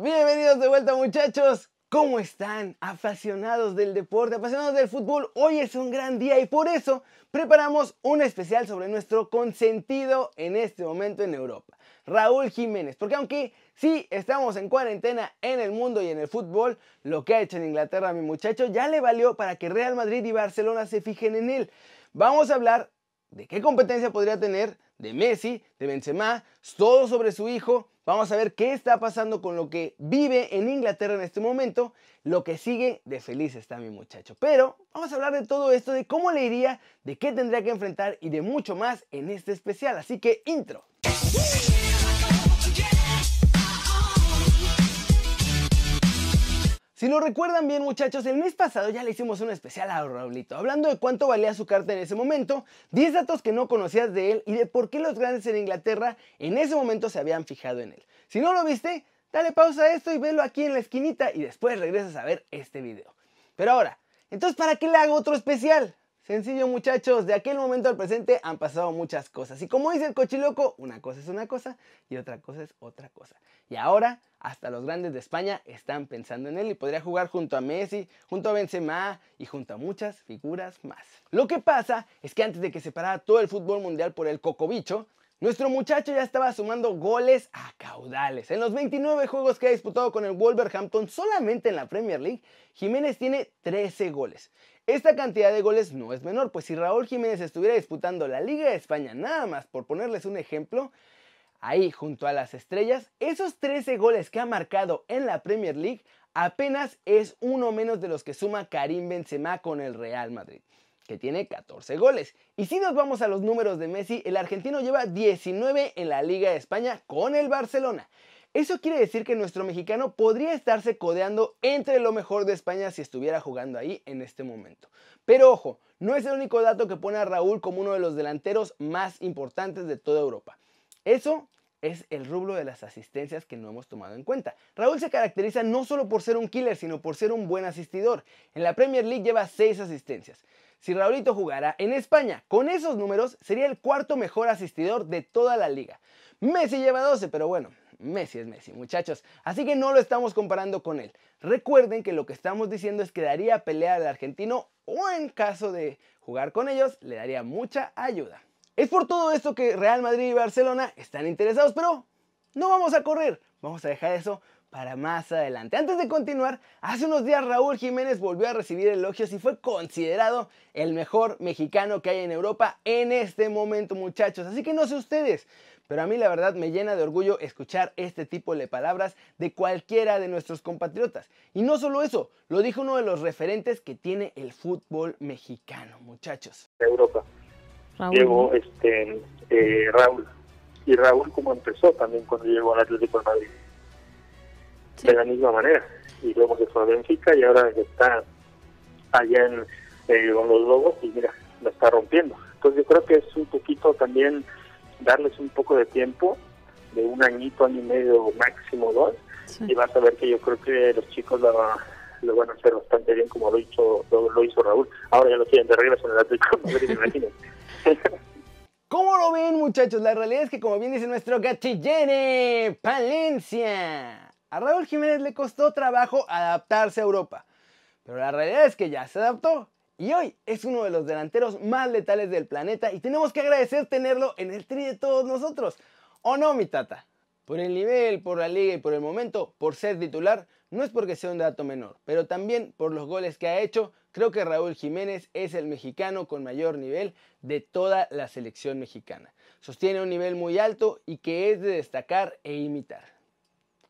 Bienvenidos de vuelta muchachos. ¿Cómo están? Apasionados del deporte, apasionados del fútbol. Hoy es un gran día y por eso preparamos un especial sobre nuestro consentido en este momento en Europa, Raúl Jiménez. Porque aunque sí estamos en cuarentena en el mundo y en el fútbol, lo que ha hecho en Inglaterra mi muchacho ya le valió para que Real Madrid y Barcelona se fijen en él. Vamos a hablar de qué competencia podría tener, de Messi, de Benzema, todo sobre su hijo Vamos a ver qué está pasando con lo que vive en Inglaterra en este momento. Lo que sigue de feliz está mi muchacho. Pero vamos a hablar de todo esto, de cómo le iría, de qué tendría que enfrentar y de mucho más en este especial. Así que intro. Si lo recuerdan bien muchachos, el mes pasado ya le hicimos un especial a Raulito, hablando de cuánto valía su carta en ese momento, 10 datos que no conocías de él y de por qué los grandes en Inglaterra en ese momento se habían fijado en él. Si no lo viste, dale pausa a esto y velo aquí en la esquinita y después regresas a ver este video. Pero ahora, entonces ¿para qué le hago otro especial? Sencillo muchachos, de aquel momento al presente han pasado muchas cosas. Y como dice el cochiloco, una cosa es una cosa y otra cosa es otra cosa. Y ahora hasta los grandes de España están pensando en él y podría jugar junto a Messi, junto a Benzema y junto a muchas figuras más. Lo que pasa es que antes de que se parara todo el fútbol mundial por el cocobicho, nuestro muchacho ya estaba sumando goles a caudales. En los 29 juegos que ha disputado con el Wolverhampton solamente en la Premier League, Jiménez tiene 13 goles. Esta cantidad de goles no es menor, pues si Raúl Jiménez estuviera disputando la Liga de España nada más por ponerles un ejemplo, ahí junto a las estrellas, esos 13 goles que ha marcado en la Premier League apenas es uno menos de los que suma Karim Benzema con el Real Madrid, que tiene 14 goles. Y si nos vamos a los números de Messi, el argentino lleva 19 en la Liga de España con el Barcelona. Eso quiere decir que nuestro mexicano podría estarse codeando entre lo mejor de España si estuviera jugando ahí en este momento. Pero ojo, no es el único dato que pone a Raúl como uno de los delanteros más importantes de toda Europa. Eso es el rublo de las asistencias que no hemos tomado en cuenta. Raúl se caracteriza no solo por ser un killer, sino por ser un buen asistidor. En la Premier League lleva 6 asistencias. Si Raulito jugara en España con esos números, sería el cuarto mejor asistidor de toda la liga. Messi lleva 12, pero bueno, Messi es Messi, muchachos. Así que no lo estamos comparando con él. Recuerden que lo que estamos diciendo es que daría pelea al argentino o en caso de jugar con ellos, le daría mucha ayuda. Es por todo esto que Real Madrid y Barcelona están interesados, pero no vamos a correr, vamos a dejar eso para más adelante. Antes de continuar, hace unos días Raúl Jiménez volvió a recibir elogios y fue considerado el mejor mexicano que hay en Europa en este momento, muchachos. Así que no sé ustedes, pero a mí la verdad me llena de orgullo escuchar este tipo de palabras de cualquiera de nuestros compatriotas. Y no solo eso, lo dijo uno de los referentes que tiene el fútbol mexicano, muchachos. Europa. Llegó este eh, Raúl. Y Raúl como empezó también cuando llegó al Atlético de Madrid. De la misma manera. Y luego se fue a Benfica y ahora está allá en, eh, con los Lobos y mira, la está rompiendo. Entonces yo creo que es un poquito también darles un poco de tiempo, de un añito, año y medio, máximo dos, y vas a ver que yo creo que los chicos lo, lo van a hacer bastante bien como lo hizo lo, hizo Raúl. Ahora ya lo tienen de regreso en el Atlético Madrid, imagínense. ¿Cómo lo ven, muchachos? La realidad es que, como bien dice nuestro gachillene, Palencia, a Raúl Jiménez le costó trabajo adaptarse a Europa. Pero la realidad es que ya se adaptó. Y hoy es uno de los delanteros más letales del planeta y tenemos que agradecer tenerlo en el tri de todos nosotros. ¿O no, mi tata? Por el nivel, por la liga y por el momento, por ser titular, no es porque sea un dato menor, pero también por los goles que ha hecho, creo que Raúl Jiménez es el mexicano con mayor nivel de toda la selección mexicana. Sostiene un nivel muy alto y que es de destacar e imitar.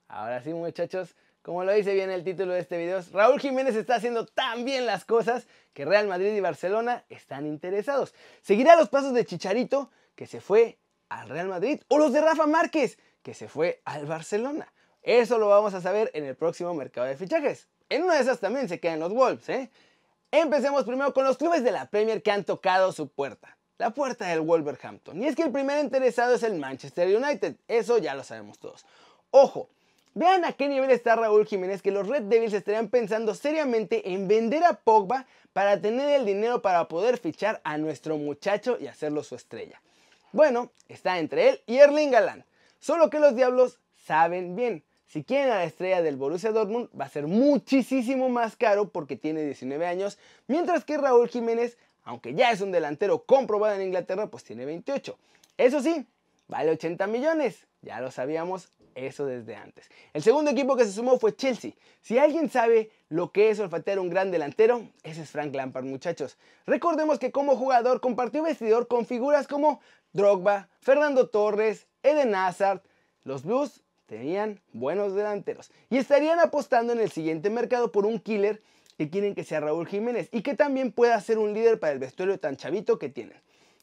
Ahora sí, muchachos, como lo dice bien el título de este video, Raúl Jiménez está haciendo tan bien las cosas que Real Madrid y Barcelona están interesados. Seguirá los pasos de Chicharito, que se fue al Real Madrid, o los de Rafa Márquez, que se fue al Barcelona. Eso lo vamos a saber en el próximo mercado de fichajes. En una de esas también se quedan los Wolves, ¿eh? Empecemos primero con los clubes de la Premier que han tocado su puerta. La puerta del Wolverhampton. Y es que el primer interesado es el Manchester United. Eso ya lo sabemos todos. Ojo, vean a qué nivel está Raúl Jiménez que los Red Devils estarían pensando seriamente en vender a Pogba para tener el dinero para poder fichar a nuestro muchacho y hacerlo su estrella. Bueno, está entre él y Erling Galán. Solo que los diablos saben bien. si quieren a la estrella del Borussia Dortmund, va a ser muchísimo más caro porque tiene 19 años, mientras que Raúl Jiménez, aunque ya es un delantero comprobado en Inglaterra, pues tiene 28. Eso sí, vale 80 millones, ya lo sabíamos eso desde antes. El segundo equipo que se sumó fue Chelsea. Si alguien sabe lo que es olfatear un gran delantero, ese es Frank Lampard, muchachos. Recordemos que como jugador compartió vestidor con figuras como Drogba, Fernando Torres, Eden Hazard. Los Blues tenían buenos delanteros y estarían apostando en el siguiente mercado por un killer que quieren que sea Raúl Jiménez y que también pueda ser un líder para el vestuario tan chavito que tienen.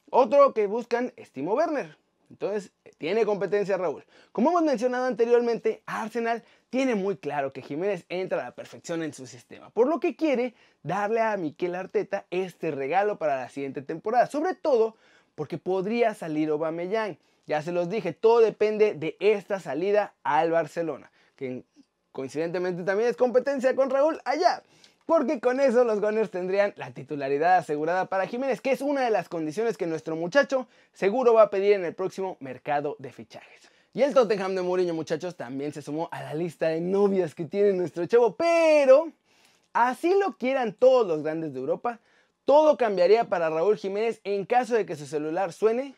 Otro que buscan es Timo Werner. Entonces, tiene competencia Raúl. Como hemos mencionado anteriormente, Arsenal tiene muy claro que Jiménez entra a la perfección en su sistema, por lo que quiere darle a Miquel Arteta este regalo para la siguiente temporada, sobre todo porque podría salir Aubameyang. Ya se los dije, todo depende de esta salida al Barcelona, que coincidentemente también es competencia con Raúl allá. Porque con eso los Gunners tendrían la titularidad asegurada para Jiménez, que es una de las condiciones que nuestro muchacho seguro va a pedir en el próximo mercado de fichajes. Y el Tottenham de Mourinho, muchachos, también se sumó a la lista de novias que tiene nuestro chavo, pero así lo quieran todos los grandes de Europa, todo cambiaría para Raúl Jiménez en caso de que su celular suene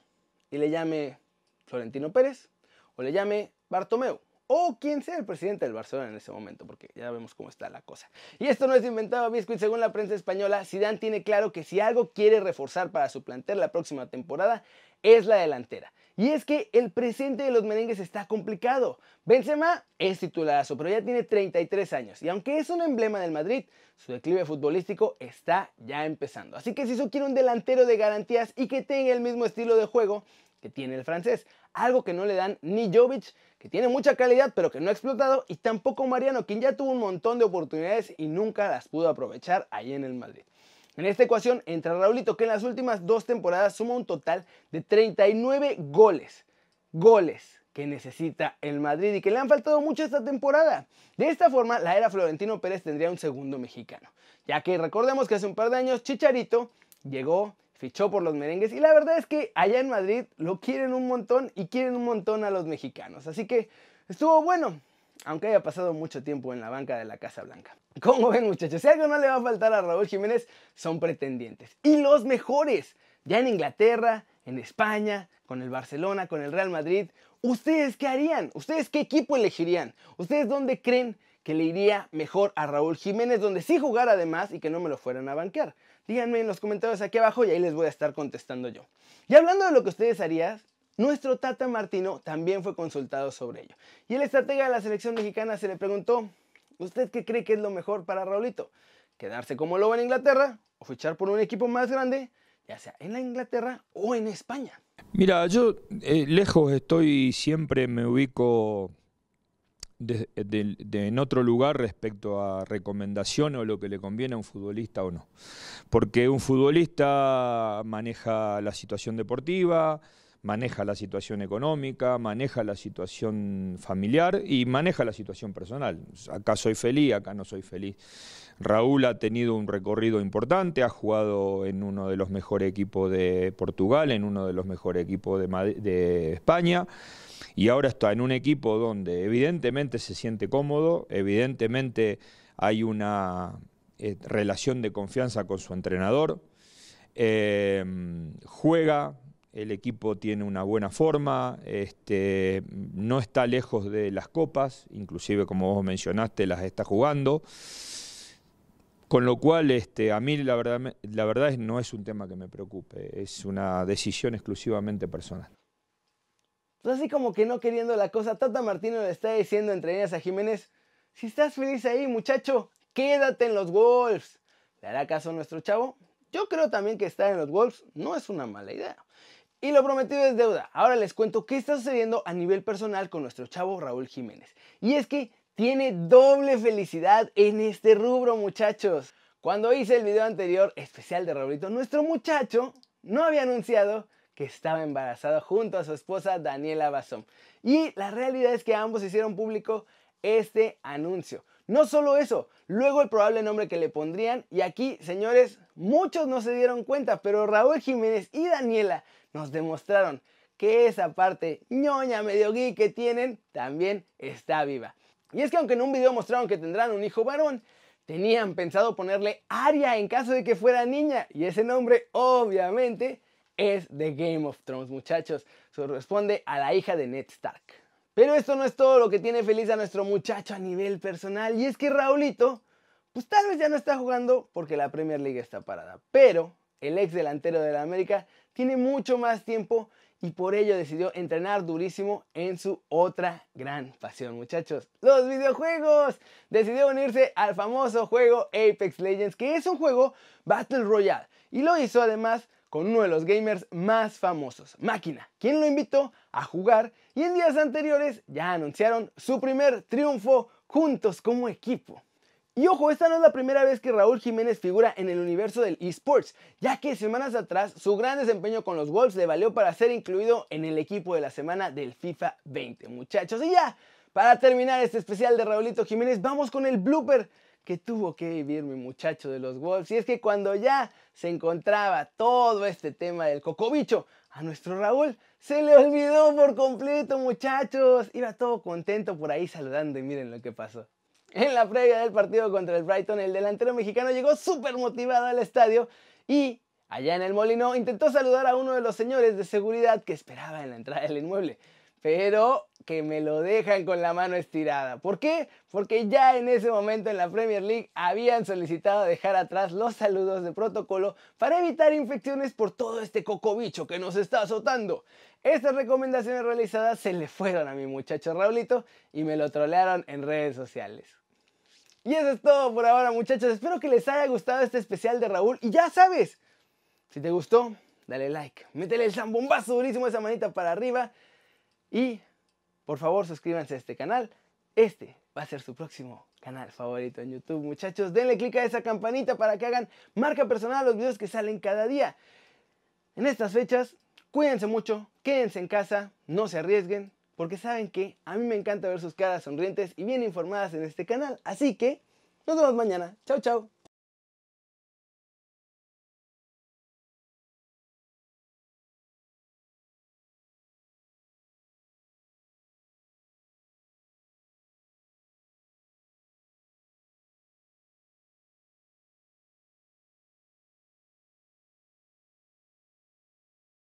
y le llame Florentino Pérez o le llame Bartomeu o quien sea el presidente del Barcelona en ese momento, porque ya vemos cómo está la cosa. Y esto no es inventado Biscuit, según la prensa española, Zidane tiene claro que si algo quiere reforzar para su plantel la próxima temporada es la delantera. Y es que el presente de los merengues está complicado. Benzema es titularazo, pero ya tiene 33 años. Y aunque es un emblema del Madrid, su declive futbolístico está ya empezando. Así que si eso quiere un delantero de garantías y que tenga el mismo estilo de juego, tiene el francés, algo que no le dan ni Jovic, que tiene mucha calidad pero que no ha explotado, y tampoco Mariano, quien ya tuvo un montón de oportunidades y nunca las pudo aprovechar ahí en el Madrid. En esta ecuación entra Raulito, que en las últimas dos temporadas suma un total de 39 goles. Goles que necesita el Madrid y que le han faltado mucho esta temporada. De esta forma, la era Florentino Pérez tendría un segundo mexicano, ya que recordemos que hace un par de años Chicharito llegó fichó por los merengues y la verdad es que allá en Madrid lo quieren un montón y quieren un montón a los mexicanos. Así que estuvo bueno, aunque haya pasado mucho tiempo en la banca de la Casa Blanca. Como ven muchachos, si algo no le va a faltar a Raúl Jiménez, son pretendientes. Y los mejores, ya en Inglaterra, en España, con el Barcelona, con el Real Madrid. ¿Ustedes qué harían? ¿Ustedes qué equipo elegirían? ¿Ustedes dónde creen que le iría mejor a Raúl Jiménez, donde sí jugara además y que no me lo fueran a banquear? Díganme en los comentarios aquí abajo y ahí les voy a estar contestando yo. Y hablando de lo que ustedes harían, nuestro Tata Martino también fue consultado sobre ello. Y el estratega de la selección mexicana se le preguntó, ¿usted qué cree que es lo mejor para Raulito? ¿Quedarse como lobo en Inglaterra o fichar por un equipo más grande, ya sea en la Inglaterra o en España? Mira, yo eh, lejos estoy, siempre me ubico de, en otro lugar respecto a recomendación o lo que le conviene a un futbolista o no. Porque un futbolista maneja la situación deportiva, maneja la situación económica, maneja la situación familiar y maneja la situación personal. Acá soy feliz, acá no soy feliz. Raúl ha tenido un recorrido importante, ha jugado en uno de los mejores equipos de Portugal, en uno de los mejores equipos de, de España y ahora está en un equipo donde evidentemente se siente cómodo, evidentemente hay una eh, relación de confianza con su entrenador, em, juega, el equipo tiene una buena forma, este, no está lejos de las copas, inclusive como vos mencionaste las está jugando. Con lo cual, este, a mí la verdad, la verdad no es un tema que me preocupe, es una decisión exclusivamente personal. Pues así como que no queriendo la cosa, Tata Martino le está diciendo entre ellas a Jiménez, si estás feliz ahí, muchacho, quédate en los Wolves. ¿Le hará caso a nuestro chavo? Yo creo también que estar en los Wolves no es una mala idea. Y lo prometido es deuda. Ahora les cuento qué está sucediendo a nivel personal con nuestro chavo Raúl Jiménez. Y es que tiene doble felicidad en este rubro, muchachos. Cuando hice el video anterior especial de Raúlito, nuestro muchacho no había anunciado que estaba embarazada junto a su esposa Daniela Basón. Y la realidad es que ambos hicieron público este anuncio. No solo eso, luego el probable nombre que le pondrían, y aquí, señores, muchos no se dieron cuenta, pero Raúl Jiménez y Daniela nos demostraron que esa parte ñoña medio gay que tienen también está viva. Y es que aunque en un video mostraron que tendrán un hijo varón, tenían pensado ponerle Arya en caso de que fuera niña. Y ese nombre, obviamente, es de Game of Thrones, muchachos. Se responde a la hija de Ned Stark. Pero esto no es todo lo que tiene feliz a nuestro muchacho a nivel personal. Y es que Raulito, pues tal vez ya no está jugando porque la Premier League está parada. Pero el ex delantero de la América tiene mucho más tiempo y por ello decidió entrenar durísimo en su otra gran pasión, muchachos, los videojuegos. Decidió unirse al famoso juego Apex Legends, que es un juego Battle Royale, y lo hizo además con uno de los gamers más famosos, Máquina, quien lo invitó a jugar y en días anteriores ya anunciaron su primer triunfo juntos como equipo. Y ojo, esta no es la primera vez que Raúl Jiménez figura en el universo del esports, ya que semanas atrás su gran desempeño con los Wolves le valió para ser incluido en el equipo de la semana del FIFA 20, muchachos. Y ya, para terminar este especial de Raúlito Jiménez, vamos con el blooper que tuvo que vivir mi muchacho de los Wolves. Y es que cuando ya se encontraba todo este tema del cocobicho, a nuestro Raúl se le olvidó por completo, muchachos. Iba todo contento por ahí saludando y miren lo que pasó. En la previa del partido contra el Brighton, el delantero mexicano llegó súper motivado al estadio y allá en el molino intentó saludar a uno de los señores de seguridad que esperaba en la entrada del inmueble. Pero que me lo dejan con la mano estirada. ¿Por qué? Porque ya en ese momento en la Premier League habían solicitado dejar atrás los saludos de protocolo para evitar infecciones por todo este cocobicho que nos está azotando. Estas recomendaciones realizadas se le fueron a mi muchacho Raulito y me lo trolearon en redes sociales. Y eso es todo por ahora muchachos, espero que les haya gustado este especial de Raúl y ya sabes, si te gustó, dale like, métele el zambombazo durísimo esa manita para arriba y por favor suscríbanse a este canal, este va a ser su próximo canal favorito en YouTube muchachos, denle click a esa campanita para que hagan marca personal a los videos que salen cada día. En estas fechas, cuídense mucho, quédense en casa, no se arriesguen, porque saben que a mí me encanta ver sus caras sonrientes y bien informadas en este canal. Así que nos vemos mañana. Chao, chao.